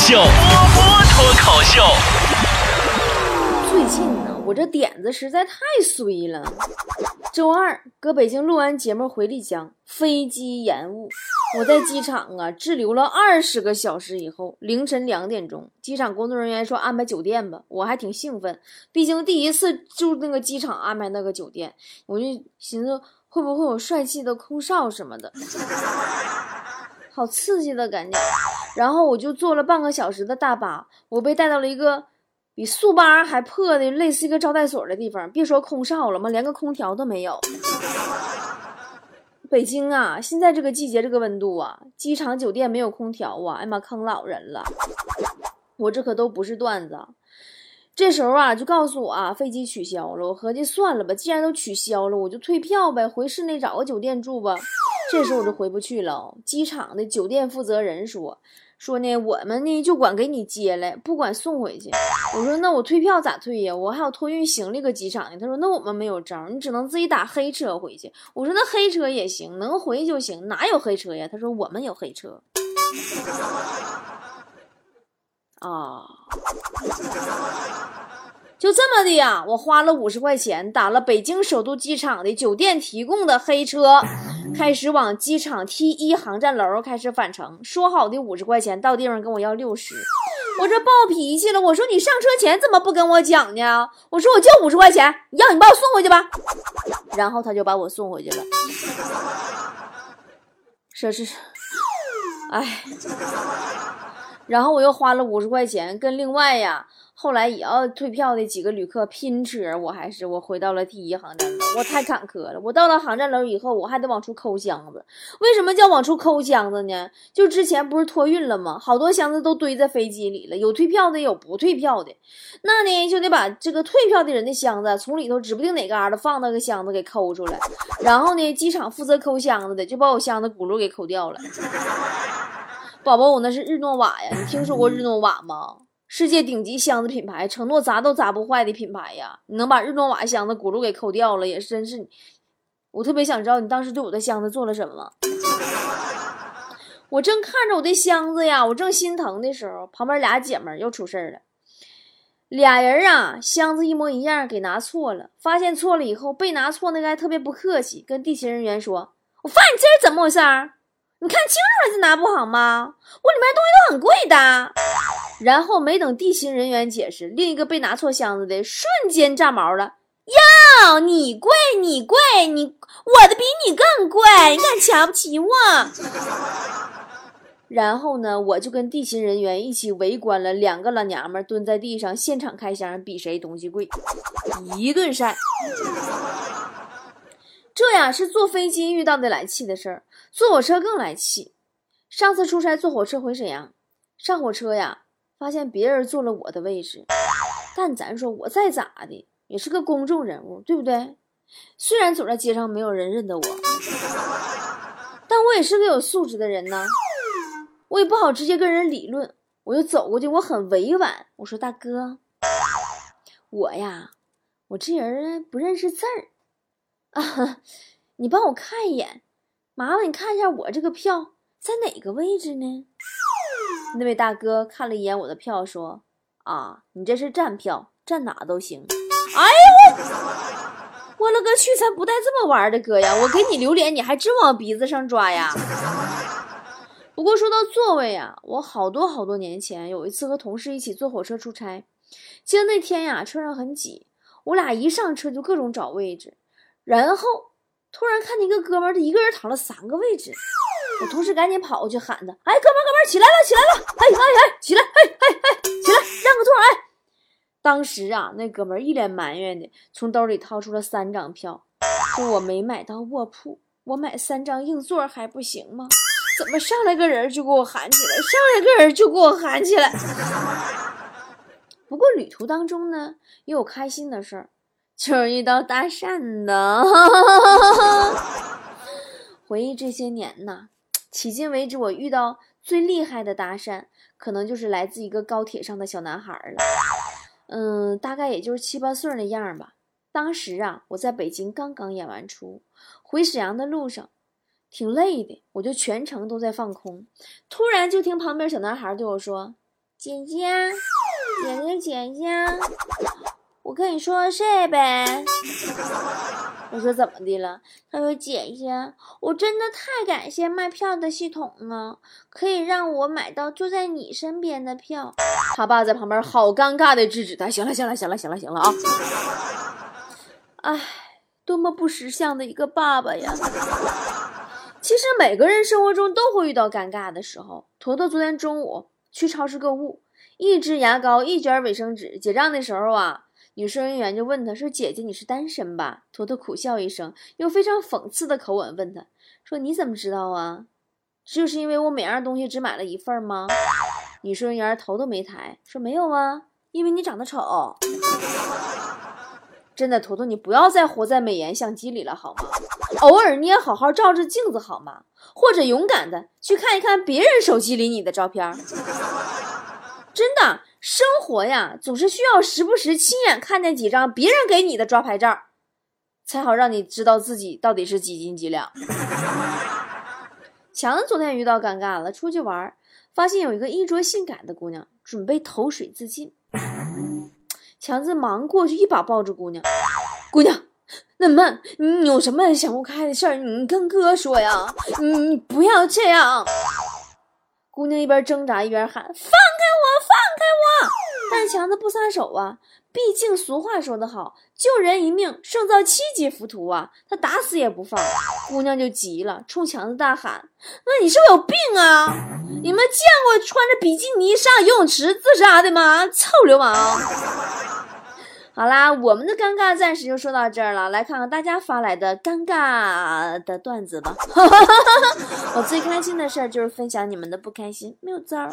秀，波波脱口秀。最近呢，我这点子实在太衰了。周二搁北京录完节目回丽江，飞机延误，我在机场啊滞留了二十个小时。以后凌晨两点钟，机场工作人员说安排酒店吧，我还挺兴奋，毕竟第一次住那个机场安排那个酒店，我就寻思会不会有帅气的空少什么的，好刺激的感觉。然后我就坐了半个小时的大巴，我被带到了一个。比速八还破的，类似一个招待所的地方。别说空少了嘛，连个空调都没有。北京啊，现在这个季节，这个温度啊，机场酒店没有空调啊，哎妈，坑老人了。我这可都不是段子。这时候啊，就告诉我啊，飞机取消了。我合计算了吧，既然都取消了，我就退票呗，回市内找个酒店住吧。这时候我就回不去了。机场的酒店负责人说。说呢，我们呢就管给你接来，不管送回去。我说那我退票咋退呀？我还有托运行李搁机场呢。他说那我们没有招，你只能自己打黑车回去。我说那黑车也行，能回就行。哪有黑车呀？他说我们有黑车。啊，就这么的呀，我花了五十块钱打了北京首都机场的酒店提供的黑车。开始往机场 T 一航站楼开始返程，说好的五十块钱，到地方跟我要六十，我这暴脾气了。我说你上车前怎么不跟我讲呢？我说我就五十块钱，要你把我送回去吧。然后他就把我送回去了。说是，哎，然后我又花了五十块钱跟另外呀。后来也要退票的几个旅客拼车，我还是我回到了 T 一航站楼，我太坎坷了。我到了航站楼以后，我还得往出抠箱子。为什么叫往出抠箱子呢？就之前不是托运了吗？好多箱子都堆在飞机里了，有退票的，有不退票的。那呢，就得把这个退票的人的箱子从里头指不定哪嘎达放那个箱子给抠出来。然后呢，机场负责抠箱子的就把我箱子轱辘给抠掉了。宝宝，我那是日诺瓦呀，你听说过日诺瓦吗？世界顶级箱子品牌，承诺砸都砸不坏的品牌呀！你能把日诺瓦箱子轱辘给抠掉了，也真是。我特别想知道你当时对我的箱子做了什么。我正看着我的箱子呀，我正心疼的时候，旁边俩姐们又出事儿了。俩人啊，箱子一模一样，给拿错了。发现错了以后，被拿错那个还特别不客气，跟地勤人员说：“我发现你这是怎么回事儿？你看清楚了再拿不好吗？我里面东西都很贵的。”然后没等地勤人员解释，另一个被拿错箱子的瞬间炸毛了。哟，你贵，你贵，你我的比你更贵，你敢瞧不起我？然后呢，我就跟地勤人员一起围观了两个老娘们蹲在地上现场开箱，比谁东西贵，一顿晒。这呀是坐飞机遇到的来气的事儿，坐火车更来气。上次出差坐火车回沈阳，上火车呀。发现别人坐了我的位置，但咱说我再咋的也是个公众人物，对不对？虽然走在街上没有人认得我，但我也是个有素质的人呢。我也不好直接跟人理论，我就走过去，我很委婉，我说：“大哥，我呀，我这人不认识字儿啊，你帮我看一眼，麻烦你看一下我这个票在哪个位置呢？”那位大哥看了一眼我的票，说：“啊，你这是站票，站哪都行。”哎呀，我我勒个去，咱不带这么玩的，哥呀！我给你留脸，你还真往鼻子上抓呀？不过说到座位呀，我好多好多年前有一次和同事一起坐火车出差，记得那天呀，车上很挤，我俩一上车就各种找位置，然后突然看见一个哥们儿，他一个人躺了三个位置。我同事赶紧跑过去喊他：“哎，哥们，哥们，起来了，起来了！哎哎哎，起来！哎哎哎，起来，让个座！哎！”当时啊，那哥们一脸埋怨的从兜里掏出了三张票，说：“我没买到卧铺，我买三张硬座还不行吗？怎么上来个人就给我喊起来？上来个人就给我喊起来！” 不过旅途当中呢，也有开心的事儿，就是遇到搭讪的。回忆这些年呐。迄今为止，我遇到最厉害的搭讪，可能就是来自一个高铁上的小男孩了。嗯，大概也就是七八岁那样吧。当时啊，我在北京刚刚演完出，回沈阳的路上，挺累的，我就全程都在放空。突然就听旁边小男孩对我说：“姐姐，姐姐，姐姐，我跟你说个事儿呗。我说怎么的了？他说姐姐，我真的太感谢卖票的系统了，可以让我买到就在你身边的票。他爸在旁边好尴尬的制止他，行了，行了，行了，行了，行了啊！哎，多么不识相的一个爸爸呀！其实每个人生活中都会遇到尴尬的时候。坨坨昨天中午去超市购物，一支牙膏，一卷卫生纸，结账的时候啊。女收银员就问他说：“姐姐，你是单身吧？”坨坨苦笑一声，用非常讽刺的口吻问他说：“你怎么知道啊？就是因为我每样东西只买了一份吗？”女收银员头都没抬，说：“没有啊，因为你长得丑。”真的，坨坨，你不要再活在美颜相机里了好吗？偶尔你也好好照照镜子好吗？或者勇敢的去看一看别人手机里你的照片。真的。生活呀，总是需要时不时亲眼看见几张别人给你的抓拍照，才好让你知道自己到底是几斤几两。强子昨天遇到尴尬了，出去玩，发现有一个衣着性感的姑娘准备投水自尽，强子忙过去一把抱住姑娘，姑娘，那么你有什么想不开的事儿，你跟哥说呀，你不要这样。姑娘一边挣扎一边喊：“放放开我！”但强子不撒手啊，毕竟俗话说得好，“救人一命胜造七级浮屠”啊，他打死也不放。姑娘就急了，冲强子大喊：“那你是不是有病啊？你们见过穿着比基尼上游泳池自杀的吗？臭流氓！”好啦，我们的尴尬暂时就说到这儿了。来看看大家发来的尴尬的段子吧。我最开心的事儿就是分享你们的不开心，没有招儿。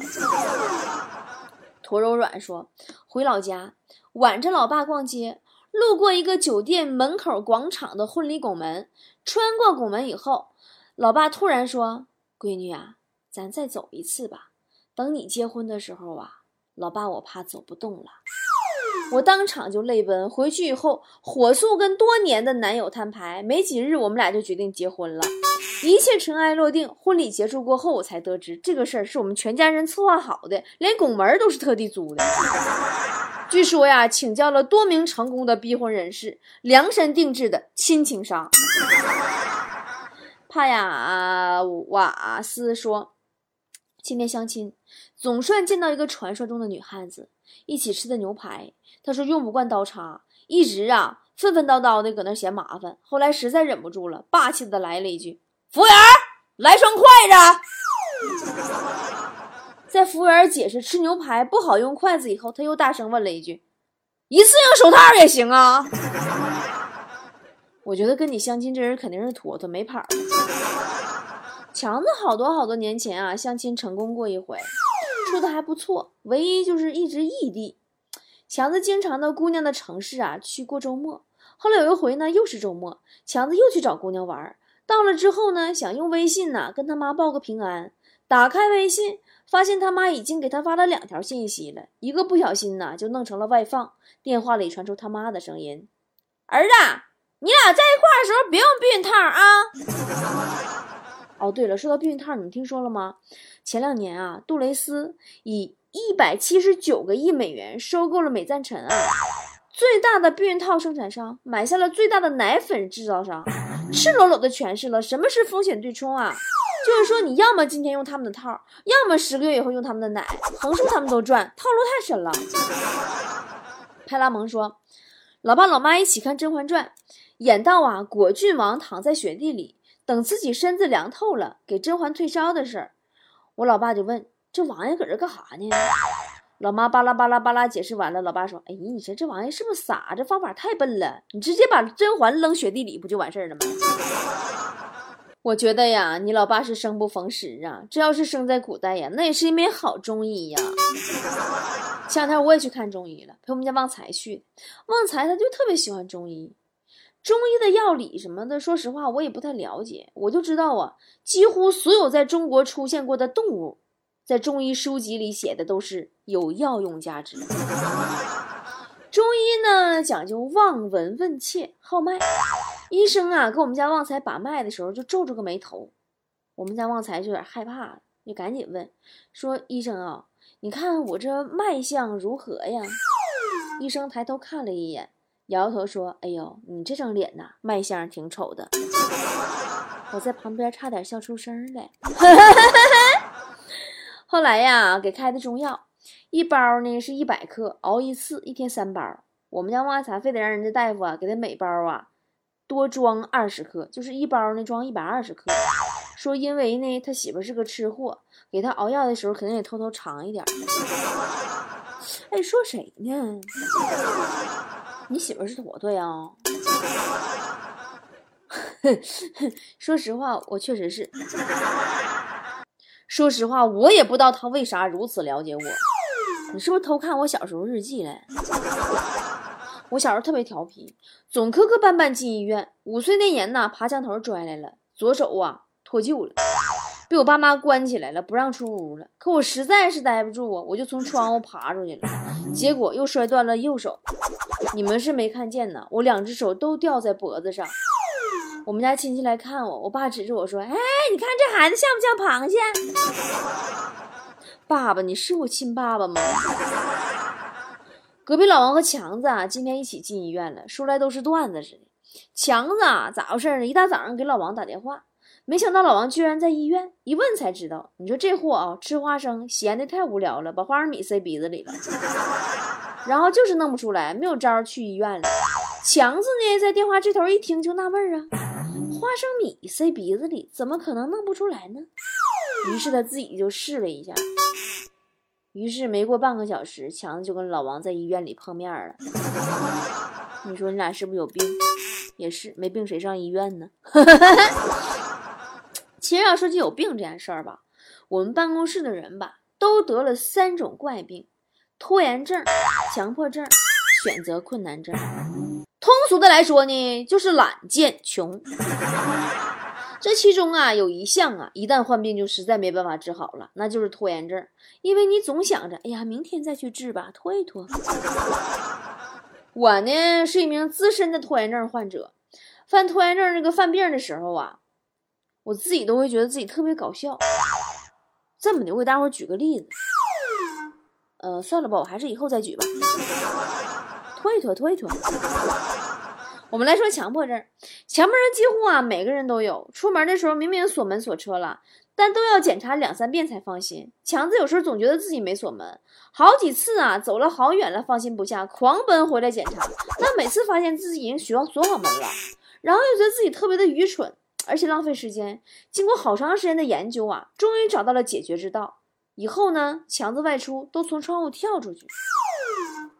驼柔软说，回老家挽着老爸逛街，路过一个酒店门口广场的婚礼拱门，穿过拱门以后，老爸突然说：“闺女啊，咱再走一次吧。等你结婚的时候啊，老爸我怕走不动了。”我当场就泪奔，回去以后火速跟多年的男友摊牌，没几日我们俩就决定结婚了，一切尘埃落定。婚礼结束过后，我才得知这个事儿是我们全家人策划好的，连拱门都是特地租的。据说呀，请教了多名成功的逼婚人士，量身定制的亲情纱。帕雅瓦斯说，今天相亲，总算见到一个传说中的女汉子，一起吃的牛排。他说用不惯刀叉，一直啊愤愤叨叨的搁那嫌麻烦。后来实在忍不住了，霸气的来了一句：“服务员，来双筷子。”在服务员解释吃牛排不好用筷子以后，他又大声问了一句：“一次性手套也行啊？”我觉得跟你相亲这人肯定是坨坨没跑。强子好多好多年前啊相亲成功过一回，处的还不错，唯一就是一直异地。强子经常到姑娘的城市啊去过周末。后来有一回呢，又是周末，强子又去找姑娘玩。到了之后呢，想用微信呢跟他妈报个平安。打开微信，发现他妈已经给他发了两条信息了，一个不小心呢就弄成了外放。电话里传出他妈的声音：“儿子，你俩在一块的时候别用避孕套啊！” 哦，对了，说到避孕套，你们听说了吗？前两年啊，杜蕾斯以一百七十九个亿美元收购了美赞臣啊，最大的避孕套生产商买下了最大的奶粉制造商，赤裸裸的诠释了什么是风险对冲啊！就是说你要么今天用他们的套，要么十个月以后用他们的奶，横竖他们都赚，套路太深了。派拉蒙说，老爸老妈一起看《甄嬛传》，演到啊果郡王躺在雪地里等自己身子凉透了，给甄嬛退烧的事儿，我老爸就问。这王爷搁这干啥呢？老妈巴拉巴拉巴拉解释完了，老爸说：“哎，你说这王爷是不是傻？这方法太笨了，你直接把甄嬛扔雪地里不就完事儿了吗？” 我觉得呀，你老爸是生不逢时啊。这要是生在古代呀，那也是一枚好中医呀。前两天我也去看中医了，陪我们家旺财去。旺财他就特别喜欢中医，中医的药理什么的，说实话我也不太了解。我就知道啊，几乎所有在中国出现过的动物。在中医书籍里写的都是有药用价值。中医呢讲究望闻问切，号脉。医生啊给我们家旺财把脉的时候就皱着个眉头，我们家旺财就有点害怕了，就赶紧问说：“医生啊，你看我这脉象如何呀？”医生抬头看了一眼，摇摇头说：“哎呦，你这张脸呐，脉象挺丑的。”我在旁边差点笑出声来。后来呀，给开的中药，一包呢是一百克，熬一次，一天三包。我们家旺财非得让人家大夫啊，给他每包啊多装二十克，就是一包呢装一百二十克。说因为呢他媳妇是个吃货，给他熬药的时候肯定得偷偷尝一点。哎，说谁呢？你媳妇是坨坨呀？说实话，我确实是。说实话，我也不知道他为啥如此了解我。你是不是偷看我小时候日记了？我小时候特别调皮，总磕磕绊绊进医院。五岁那年呢，爬墙头摔来了，左手啊脱臼了，被我爸妈关起来了，不让出屋了。可我实在是待不住啊，我就从窗户爬出去了，结果又摔断了右手。你们是没看见呢，我两只手都吊在脖子上。我们家亲戚来看我，我爸指着我说：“哎，你看这孩子像不像螃蟹？” 爸爸，你是我亲爸爸吗？隔壁老王和强子啊，今天一起进医院了，说来都是段子似的。强子啊，咋回事呢？一大早上给老王打电话，没想到老王居然在医院，一问才知道，你说这货啊，吃花生闲的太无聊了，把花生米塞鼻子里了，然后就是弄不出来，没有招去医院了。强子呢，在电话这头一听就纳闷啊。花生米塞鼻子里，怎么可能弄不出来呢？于是他自己就试了一下。于是没过半个小时，强子就跟老王在医院里碰面了。你说你俩是不是有病？也是，没病谁上医院呢？其实要说起有病这件事儿吧，我们办公室的人吧，都得了三种怪病：拖延症、强迫症、选择困难症。通俗的来说呢，就是懒、贱、穷。这其中啊，有一项啊，一旦患病就实在没办法治好了，那就是拖延症。因为你总想着，哎呀，明天再去治吧，拖一拖。我呢是一名资深的拖延症患者，犯拖延症这个犯病的时候啊，我自己都会觉得自己特别搞笑。这么的，我给大伙举个例子。呃，算了吧，我还是以后再举吧。拖一拖，拖一拖。我们来说强迫症，强迫症几乎啊每个人都有。出门的时候明明锁门锁车了，但都要检查两三遍才放心。强子有时候总觉得自己没锁门，好几次啊走了好远了，放心不下，狂奔回来检查。但每次发现自己已经锁锁好门了，然后又觉得自己特别的愚蠢，而且浪费时间。经过好长时间的研究啊，终于找到了解决之道。以后呢，强子外出都从窗户跳出去。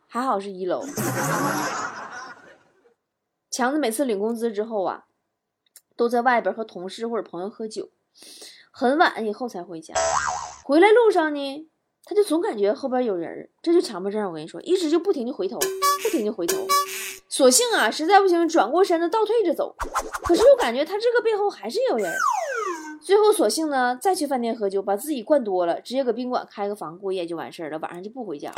还好是一楼。强子每次领工资之后啊，都在外边和同事或者朋友喝酒，很晚以后才回家。回来路上呢，他就总感觉后边有人，这就强迫症。我跟你说，一直就不停的回头，不停的回头。索性啊，实在不行转过身子倒退着走，可是又感觉他这个背后还是有人。最后索性呢，再去饭店喝酒，把自己灌多了，直接搁宾馆开个房过夜就完事儿了，晚上就不回家。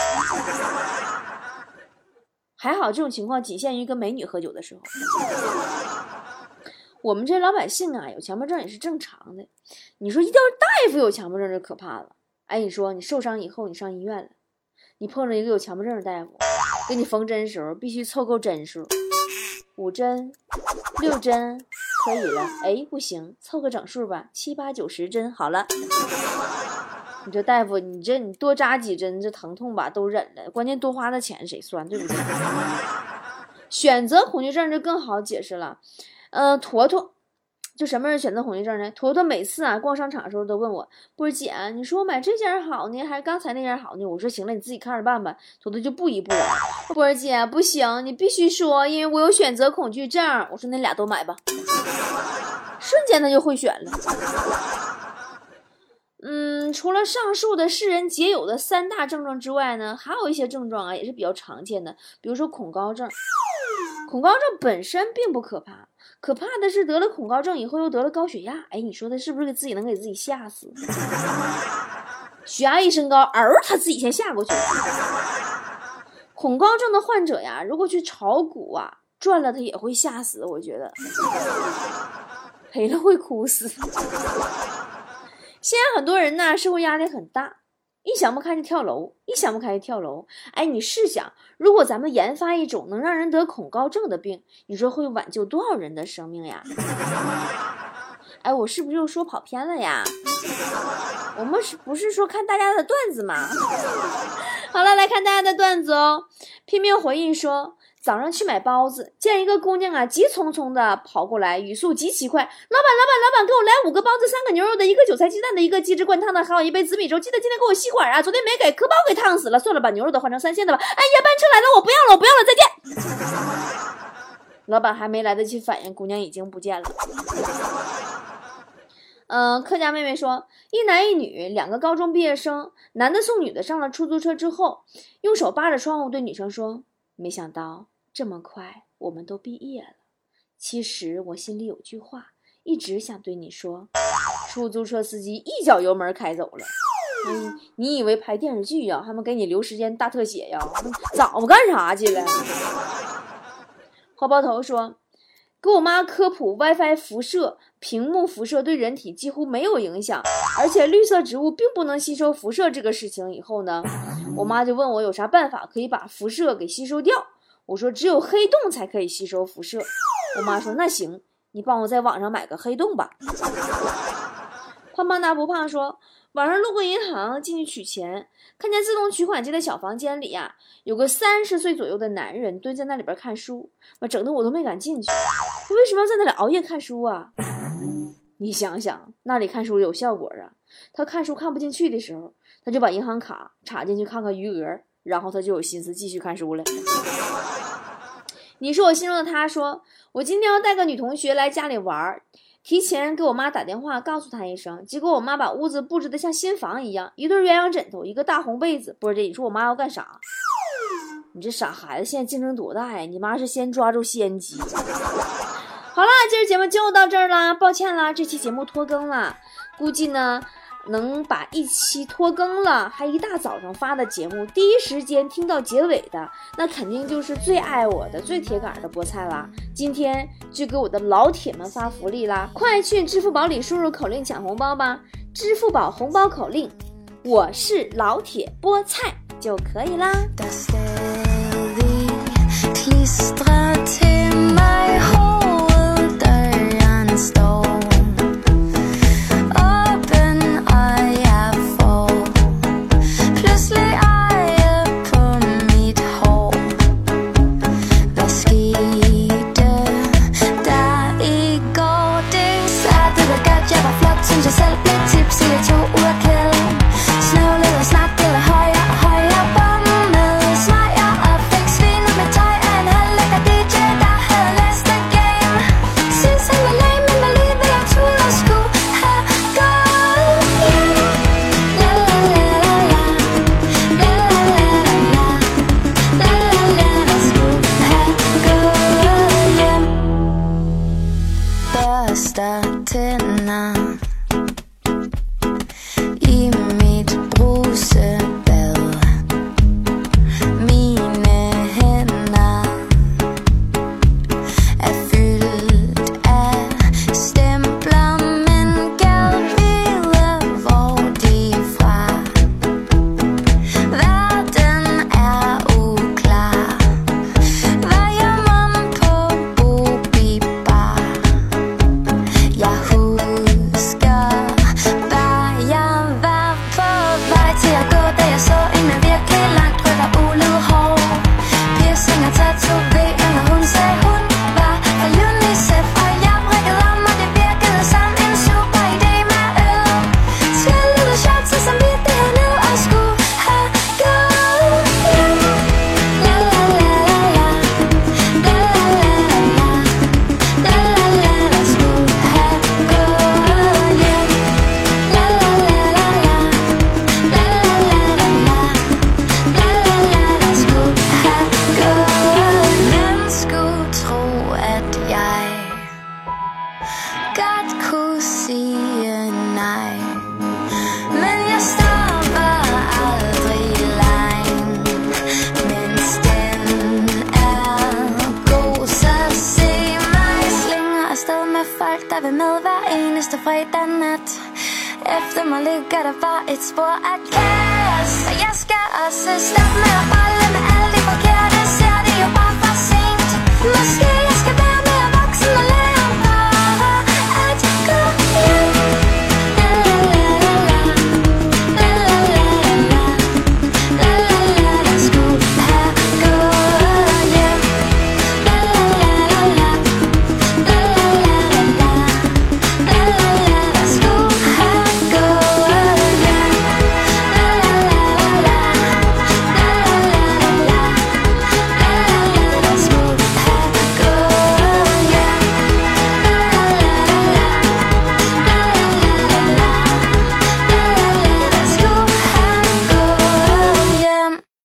还好，这种情况仅限于跟美女喝酒的时候。我们这老百姓啊，有强迫症也是正常的。你说，一到大夫有强迫症就可怕了。哎，你说你受伤以后，你上医院了，你碰着一个有强迫症的大夫，给你缝针的时候必须凑够针数，五针、六针可以了。哎，不行，凑个整数吧，七八九十针好了。你这大夫，你这你多扎几针，这疼痛吧都忍了，关键多花的钱谁算，对不对？选择恐惧症就更好解释了，呃，坨坨，就什么人选择恐惧症呢？坨坨每次啊逛商场的时候都问我，波儿姐，你说我买这件好呢，还是刚才那件好呢？我说行了，你自己看着办吧。坨坨就不依不饶，波儿姐不行，你必须说，因为我有选择恐惧症。我说那俩都买吧，瞬间他就会选了。嗯，除了上述的世人皆有的三大症状之外呢，还有一些症状啊，也是比较常见的。比如说恐高症，恐高症本身并不可怕，可怕的是得了恐高症以后又得了高血压。哎，你说他是不是给自己能给自己吓死？血压一升高，嗷，他自己先吓过去了。恐高症的患者呀，如果去炒股啊，赚了他也会吓死，我觉得赔了会哭死。现在很多人呢，社会压力很大，一想不开就跳楼，一想不开就跳楼。哎，你试想，如果咱们研发一种能让人得恐高症的病，你说会挽救多少人的生命呀？哎，我是不是又说跑偏了呀？我们是不是说看大家的段子嘛？好了，来看大家的段子哦。拼命回应说。早上去买包子，见一个姑娘啊，急匆匆的跑过来，语速极其快。老板，老板，老板，给我来五个包子，三个牛肉的，一个韭菜鸡蛋的，一个鸡汁灌汤的，还有一杯紫米粥。记得今天给我吸管啊，昨天没给，可把我给烫死了。算了，把牛肉的换成三鲜的吧。哎呀，班车来了，我不要了，我不要了，再见。老板还没来得及反应，姑娘已经不见了。嗯，客家妹妹说，一男一女两个高中毕业生，男的送女的上了出租车之后，用手扒着窗户对女生说。没想到这么快我们都毕业了。其实我心里有句话，一直想对你说。出租车司机一脚油门开走了。嗯，你以为拍电视剧呀？他们给你留时间大特写呀？早干啥去了？花苞头说，给我妈科普 WiFi 辐射，屏幕辐射对人体几乎没有影响，而且绿色植物并不能吸收辐射这个事情以后呢？我妈就问我有啥办法可以把辐射给吸收掉。我说只有黑洞才可以吸收辐射。我妈说那行，你帮我在网上买个黑洞吧。胖胖大不胖说，晚上路过银行进去取钱，看见自动取款机的小房间里呀，有个三十岁左右的男人蹲在那里边看书，妈整的我都没敢进去。他为什么要在那里熬夜看书啊？你想想，那里看书有效果啊。他看书看不进去的时候。他就把银行卡插进去看看余额，然后他就有心思继续看书了。你是我心中的他说，我今天要带个女同学来家里玩儿，提前给我妈打电话告诉她一声，结果我妈把屋子布置的像新房一样，一对鸳鸯枕头，一个大红被子。不是这，你说我妈要干啥？你这傻孩子，现在竞争多大呀？你妈是先抓住先机。好了，今儿节目就到这儿啦，抱歉啦，这期节目拖更了，估计呢。能把一期拖更了，还一大早上发的节目，第一时间听到结尾的，那肯定就是最爱我的、最铁杆的菠菜啦。今天就给我的老铁们发福利啦！快去支付宝里输入口令抢红包吧！支付宝红包口令：我是老铁菠菜就可以啦。